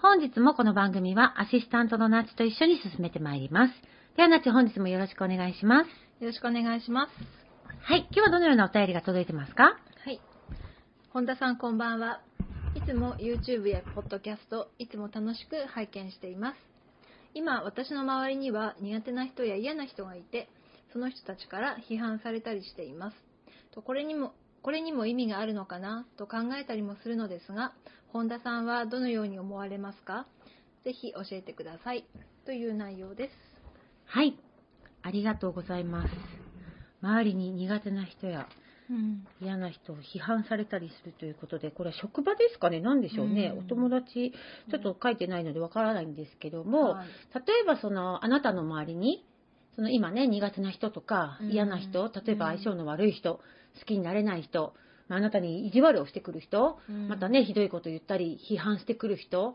本日もこの番組はアシスタントのナチと一緒に進めてまいります。ではナチ本日もよろしくお願いします。よろしくお願いします。はい、今日はどのようなお便りが届いてますか？はい。本田さんこんばんは。いつも YouTube やポッドキャスト、いつも楽しく拝見しています。今、私の周りには苦手な人や嫌な人がいて、その人たちから批判されたりしています。とこれにもこれにも意味があるのかな？と考えたりもするのですが、本田さんはどのように思われますか？ぜひ教えてください。という内容です。はい、ありがとうございます。周りに苦手な人やうん。嫌な人を批判されたりするということで、これは職場ですかね？何でしょうね。うんお友達、ちょっと書いてないのでわからないんですけども、はい例えばその、あなたの周りに、その今ね、苦手な人とかうん嫌な人、例えば相性の悪い人、好きになれない人、まああなたに意地悪をしてくる人、うん。またね、ひどいこと言ったり、批判してくる人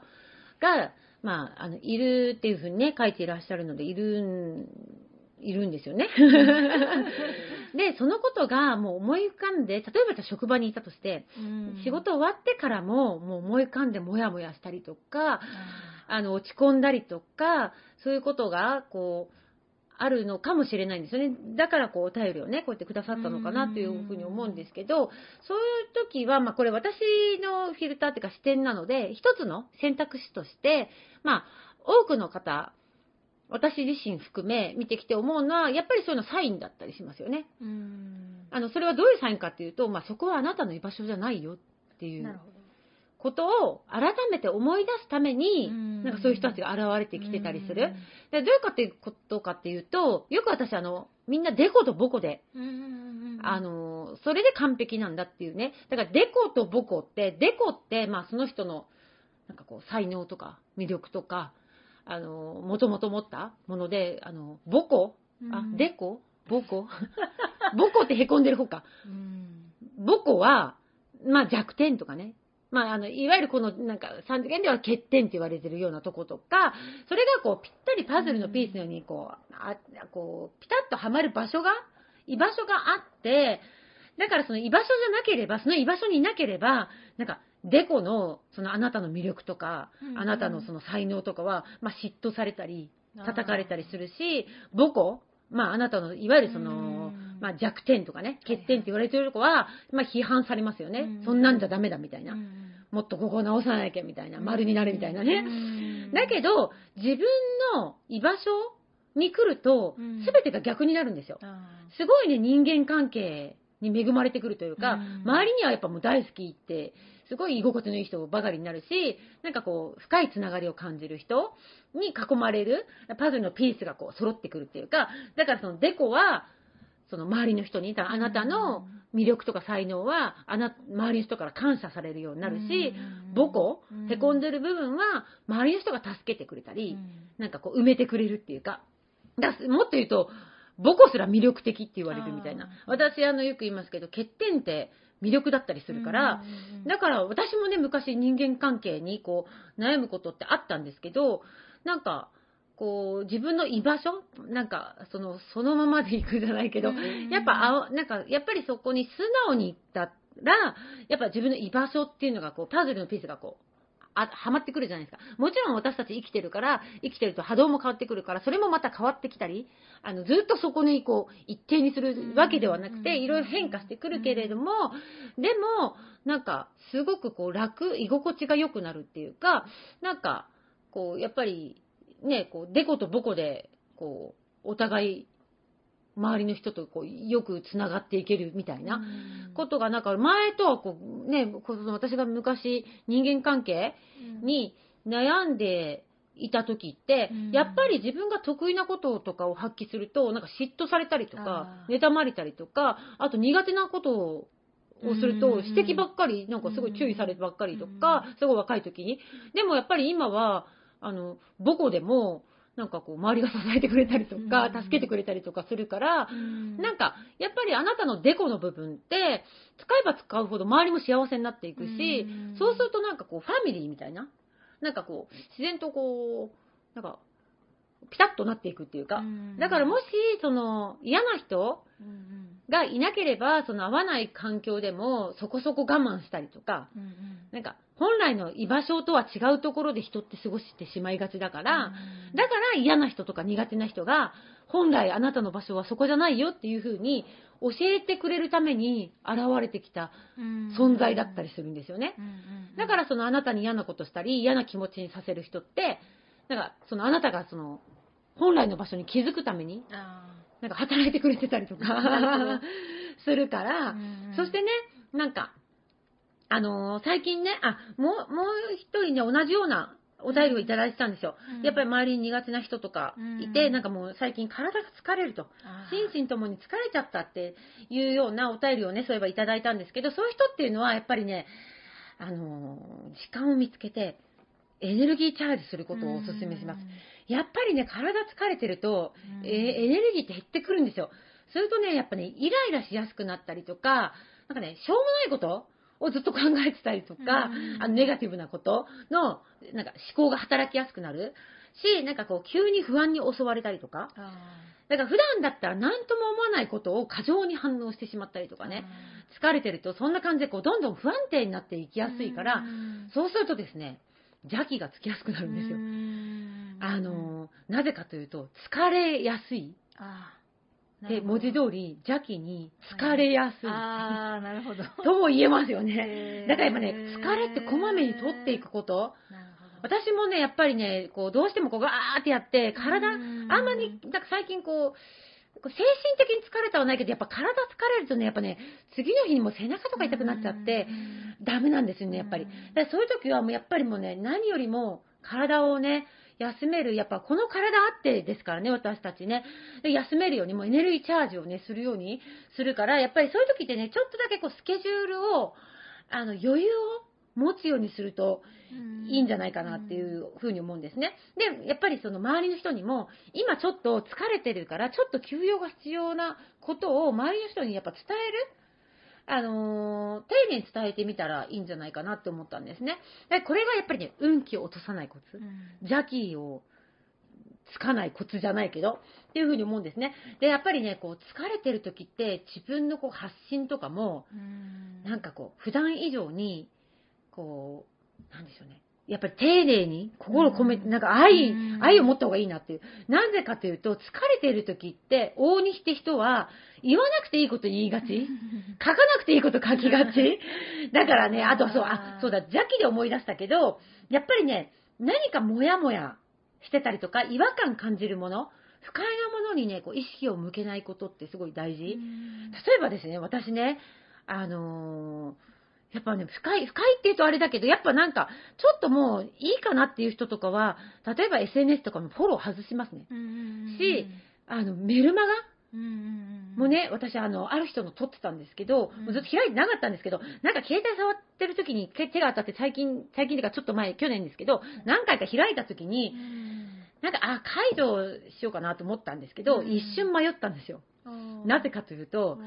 が、まあ、あの、いるっていうふうにね、書いていらっしゃるので、いるん、いるんですよね。で、そのことがもう思い浮かんで、例えばじゃあ職場にいたとして、うん。仕事終わってからも、もう思い浮かんでモヤモヤしたりとか、あの、落ち込んだりとか、そういうことが、こう、あるのかもしれないんですよね。だから、こう、お便りをね、こうやってくださったのかなというふうに思うんですけど、そういう時は、まあ、これ私のフィルターっていうか視点なので、一つの選択肢として、まあ、多くの方、私自身含め見てきて思うのは、やっぱりそういうのサインだったりしますよね。うん。あの、それはどういうサインかっていうと、まあ、そこはあなたの居場所じゃないよっていうなるほど。ことを改めて思い出すために、うんなんかそういう人たちが現れてきてたりする。うんでどういうかっていうことかっていうと、よく私あの、みんなデコとボコで、あの、それで完璧なんだっていうね。だからデコとボコって、デコって、まあその人の、なんかこう、才能とか魅力とか、あの、もともと持ったもので、あの、ボコ？あう、んデコ？ボコ？ボコって凹んでる方か。うんボコは、まあ弱点とかね。まあ、あの、いわゆるこの、なんか、三次元では欠点って言われてるようなとことか、それがこう、ぴったりパズルのピースのように、こう、あこう、ピタッとはまる場所が、居場所があって、だからその居場所じゃなければ、その居場所にいなければ、なんか、デコの、そのあなたの魅力とか、うんあなたのその才能とかは、まあ、嫉妬されたり、叩かれたりするし、ボコまあ、あなたの、いわゆるそのうん、まあ、弱点とかね、欠点って言われてるとこは、まあ、批判されますよねう。んそんなんじゃダメだみたいなう。んもっとここを直さなきゃみたいな。丸になるみたいなね。ねだけど、自分の居場所に来るとうん、すべてが逆になるんですよ。すごいね、人間関係に恵まれてくるというか、うん周りにはやっぱもう大好きって、すごい居心地のいい人ばかりになるし、なんかこう、深いつながりを感じる人に囲まれる、パズルのピースがこう揃ってくるっていうか、だからそのデコは、その周りの人に、だからあなたの魅力とか才能は、あな、周りの人から感謝されるようになるし、ボコ、へこんでる部分は、周りの人が助けてくれたり、なんかこう埋めてくれるっていうか、だもっと言うと、母子すら魅力的って言われるみたいな。私、あの、よく言いますけど、欠点って魅力だったりするから、だから私もね、昔人間関係にこう、悩むことってあったんですけど、なんか、こう、自分の居場所？なんか、その、そのままで行くじゃないけど、やっぱ、あなんか、やっぱりそこに素直に行ったら、やっぱ自分の居場所っていうのが、こう、パズルのピースがこう、あ、はまってくるじゃないですか。もちろん私たち生きてるから、生きてると波動も変わってくるから、それもまた変わってきたり、あの、ずっとそこにこう、一定にするわけではなくて、いろいろ変化してくるけれども、でも、なんか、すごくこう、楽、居心地が良くなるっていうか、なんか、こう、やっぱり、ね、こう、デコとボコで、こう、お互い、周りの人とこうよくつながっていけるみたいなことが、なんか前とはこう、ね、この私が昔人間関係に悩んでいた時って、うん。やっぱり自分が得意なこととかを発揮すると、なんか嫉妬されたりとか妬まれたりとか、あと苦手なことをすると、うん指摘ばっかり、なんかすごい注意されてばっかりとか、すごい若い時に。でもやっぱり今は、あの、母校でも、なんかこう、周りが支えてくれたりとか、うん。助けてくれたりとかするから、なんか、か、やっぱりあなたのデコの部分って、使えば使うほど周りも幸せになっていくしうん、そうするとなんかこう、ファミリーみたいな、なんかこう、自然とこう、なんか、ピタッとなっていくっていうか、だからもし、その、嫌な人うんうん。がいなければ、その合わない環境でも、そこそこ我慢したりとか、うんうん。なんか、本来の居場所とは違うところで人って過ごしてしまいがちだから、うんだから嫌な人とか苦手な人が、本来あなたの場所はそこじゃないよっていう風に教えてくれるために現れてきた存在だったりするんですよね。うんうん。だからそのあなたに嫌なことしたり、嫌な気持ちにさせる人って、なんかそのあなたがその本来の場所に気づくために、あなんか働いてくれてたりとか するから、ーそしてね、なんか、あのー最近ね、あ、もう、もう一人ね、同じようなお便りをいただいてたんですよ。うん。やっぱり周りに苦手な人とかいて、うん。なんかもう最近体が疲れると。心身ともに疲れちゃったっていうようなお便りをね、そういえばいただいたんですけど、そういう人っていうのはやっぱりね、あのー時間を見つけて、エネルギーチャージすることをお勧めします。やっぱりね、体疲れてると、うん。えーエネルギーって減ってくるんですよ。するとね、やっぱね、イライラしやすくなったりとか、なんかね、しょうもないことをずっと考えてたりとか、うん。あの、ネガティブなことの、なんか思考が働きやすくなる。し、なんかこう、急に不安に襲われたりとか、あだから普段だったら何とも思わないことを過剰に反応してしまったりとーかね、疲れてるとそんな感じでこう、どんどん不安定になっていきやすいから、うん。そうするとですね、邪気がつきやすくなるんですよう。んあの、なぜかというと、疲れやすい。で、文字通り邪気に疲れやすい。ああ、なるほど。とも言えますよね。だからやっぱね、疲れってこまめに取っていくこと。私もね、やっぱりね、こう、どうしてもこう、ガーってやって、体、あうんんまり、なんか最近こう、精神的に疲れたはないけど、やっぱ体疲れるとね、やっぱね、次の日にもう背中とか痛くなっちゃって、ダメなんですよね、やっぱり。うんだそういう時はもうやっぱりもうね、何よりも体をね、休める、やっぱこの体あってですからね、私たちね。で休めるように、もうエネルギーチャージをね、するようにするから、やっぱりそういう時ってね、ちょっとだけこうスケジュールを、あの、余裕を持つようにするといいんじゃないかなっていうふうに思うんですね。で、やっぱりその周りの人にも、今ちょっと疲れてるから、ちょっと休養が必要なことを周りの人にやっぱ伝える。あのー丁寧に伝えてみたらいいんじゃないかなって思ったんですね。でこれがやっぱりね、運気を落とさないコツ。邪気をつかないコツじゃないけど、っていうふうに思うんですね。で、やっぱりね、こう、疲れてる時って自分のこう発信とかも、なんかこう、普段以上に、こう、なんでしょうね。やっぱり丁寧に、心込めて、うん。なんか愛う、ん。愛を持った方がいいなっていう。なぜかというと、疲れてる時って、往々にして人は、言わなくていいこと言いがち。書かなくていいこと書きがち。だからね、あとそう、あ、そうだ、邪気で思い出したけど、やっぱりね、何かモヤモヤしてたりとか、違和感感じるもの、不快なものにね、こう意識を向けないことってすごい大事。例えばですね、私ね、あのーやっぱね、深い、深いって言うとあれだけど、やっぱなんか、ちょっともういいかなっていう人とかは、例えば SNS とかもフォロー外しますね。しあの、メルマガもうね、私、あの、ある人の撮ってたんですけど、うん。もうずっと開いてなかったんですけど、なんか携帯触ってる時に手手が当たって最近、最近というかちょっと前、去年ですけど、何回か開いた時に、なんか、あ、解除しようかなと思ったんですけど、うん。一瞬迷ったんですよ。なぜかというと、はい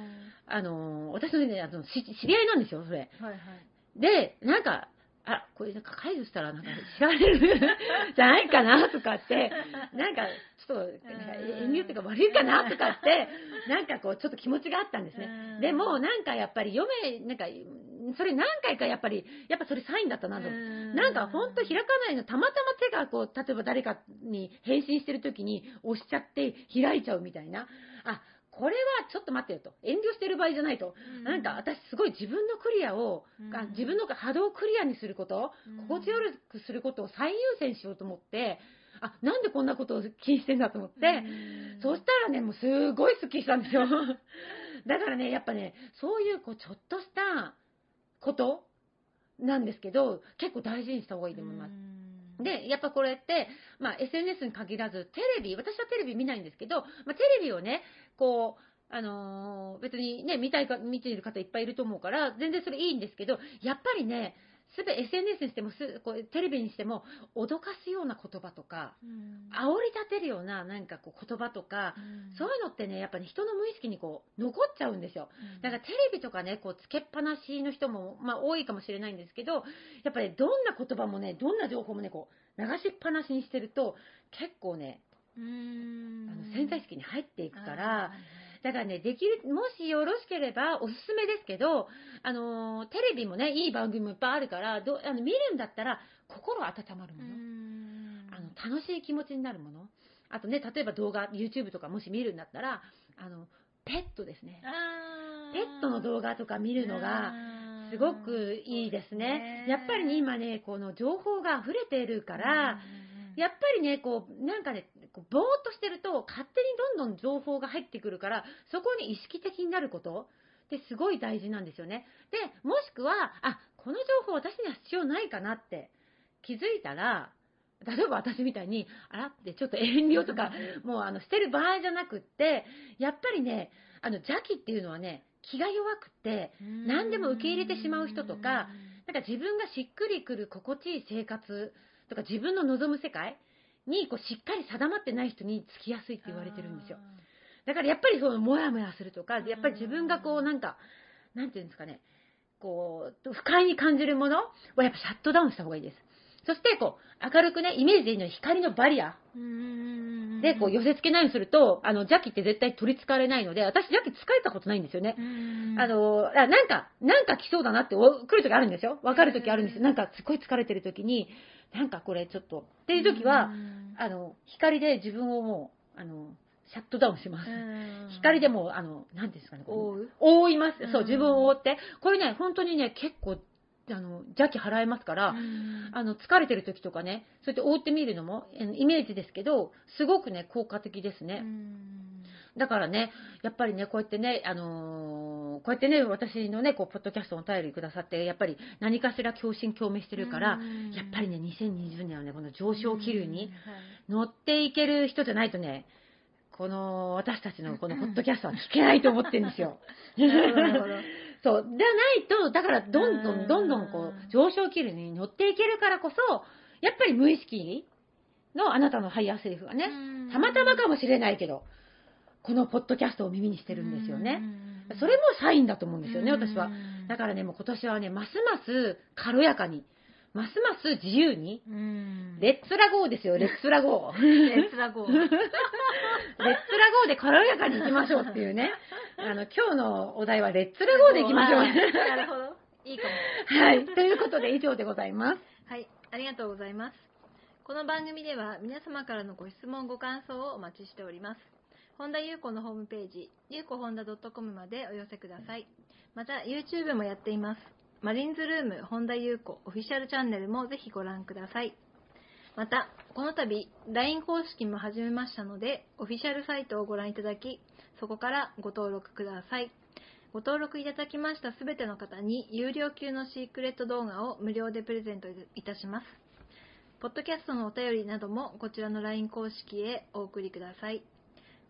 あの、私のね、あの、し知り合いなんですよ、それ。はい。で、なんか、あ、これなんか解除したらなんか知られる じゃないかなとかって、なんかちょっと、遠慮っていうか悪いかなとかって、なんかこうちょっと気持ちがあったんですね。うんでもなんかやっぱり読め、なんか、それ何回かやっぱり、やっぱそれサインだったなと。なんか本当開かないの、たまたま手がこう、例えば誰かに返信してる時に押しちゃって開いちゃうみたいな。あ、これはちょっと待ってよと。遠慮してる場合じゃないと。なんか私すごい自分のクリアを、うんあ自分の波動をクリアにすること、うん心地よくすることを最優先しようと思って、あ、なんでこんなことを気にしてんだと思って、そしたらね、もうすごいスッキリしたんですよ。だからね、やっぱね、そういうこうちょっとしたことなんですけど、結構大事にした方がいいと思います。で、やっぱこれって、まあ、SNS に限らず、テレビ、私はテレビ見ないんですけど、まあ、テレビをね、こう、あのー別にね、見たいか、見ている方いっぱいいると思うから、全然それいいんですけど、やっぱりね、すべ SNS にしてもすこう、テレビにしても、脅かすような言葉とか、煽り立てるようななんかこう言葉とか、そういうのってね、やっぱり、人の無意識にこう、残っちゃうんですよ。だからテレビとかね、こうつけっぱなしの人も、まあ、多いかもしれないんですけど、やっぱりどんな言葉もね、どんな情報もね、こう流しっぱなしにしてると、結構ね、うあんの潜在意識に入っていくから、だからね、できる、もしよろしければ、おすすめですけど、あのーテレビもね、いい番組もいっぱいあるから、どあの見るんだったら、心温まるもの。あの楽しい気持ちになるもの。あとね、例えば動画、YouTube とかもし見るんだったら、あの、ペットですね。ペットの動画とか見るのが、すごくいいですね。やっぱりね、今ね、この情報が溢れているから、やっぱりね、こう、なんかね、こうぼーっとしてると、勝手にどんどん情報が入ってくるから、そこに意識的になることってすごい大事なんですよね。で、もしくは、あ、この情報私には必要ないかなって気づいたら、例えば私みたいに、あらってちょっと遠慮とか、もうあの、してる場合じゃなくって、やっぱりね、あの、邪気っていうのはね、気が弱くって、何でも受け入れてしまう人とか、なんか自分がしっくりくる心地いい生活とか自分の望む世界にこうしっかり定まってない人につきやすいって言われてるんですよ。だからやっぱりそのモヤモヤするとか、やっぱり自分がこうなんか、なんていうんですかね、こう、不快に感じるものはやっぱシャットダウンした方がいいです。そしてこう、明るくね、イメージでいいのは光のバリアでこう寄せ付けないようにすると、あの、邪気って絶対取り憑かれないので、私邪気疲れたことないんですよね。あの、あなんか、なんか来そうだなってお来る時あるんですよ。わかる時あるんですよ。なんかすごい疲れてる時に、なんかこれちょっと、っていう時は、あの、光で自分をもう、あの、シャットダウンします。光でもう、あの、なんていうんですかね。こう覆います。そうう、ん自分を覆って。これね、本当にね、結構、あの、邪気払えますから、あの、疲れてる時とかね、そうやって覆ってみるのも、イメージですけど、すごくね、効果的ですね。だからね、やっぱりね、こうやってね、あのーこうやってね、私のね、こう、ポッドキャストのお便りくださって、やっぱり何かしら共振共鳴してるから、やっぱりね、2020年はね、この上昇気流に乗っていける人じゃないとね、この私たちのこの ポッドキャストは聞けないと思ってるんですよ。そう。じゃないと、だからどんどんどんどんこうんう、上昇気流に乗っていけるからこそ、やっぱり無意識のあなたの higher self がね、たまたまかもしれないけど、このポッドキャストを耳にしてるんですよね。それもサインだと思うんですよね、私は。だからね、もう今年はね、ますます軽やかに、ますます自由に、レッツラゴーですよ、レッツラゴー。レッツラゴー レッツラゴーで軽やかに行きましょうっていうね。あの、今日のお題はレッツラゴーで行きましょう。なるほどいいかもはい。ということで以上でございます。はい、ありがとうございます。この番組では皆様からのご質問、ご感想をお待ちしております。本田裕子のホームページ、ゆうこ本田 .com までお寄せください。また、YouTube もやっています。マリンズルーム本田裕子オフィシャルチャンネルもぜひご覧ください。また、この度、LINE 公式も始めましたので、オフィシャルサイトをご覧いただき、そこからご登録ください。ご登録いただきましたすべての方に、有料級のシークレット動画を無料でプレゼントいたします。ポッドキャストのお便りなどもこちらの LINE 公式へお送りください。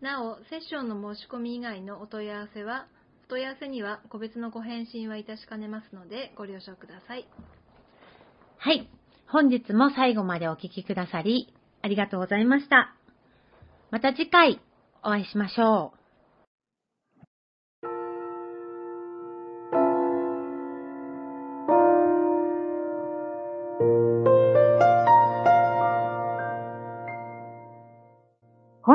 なお、セッションの申し込み以外のお問い合わせは、お問い合わせには個別のご返信はいたしかねますのでご了承ください。はい。本日も最後までお聞きくださり、ありがとうございました。また次回、お会いしましょう。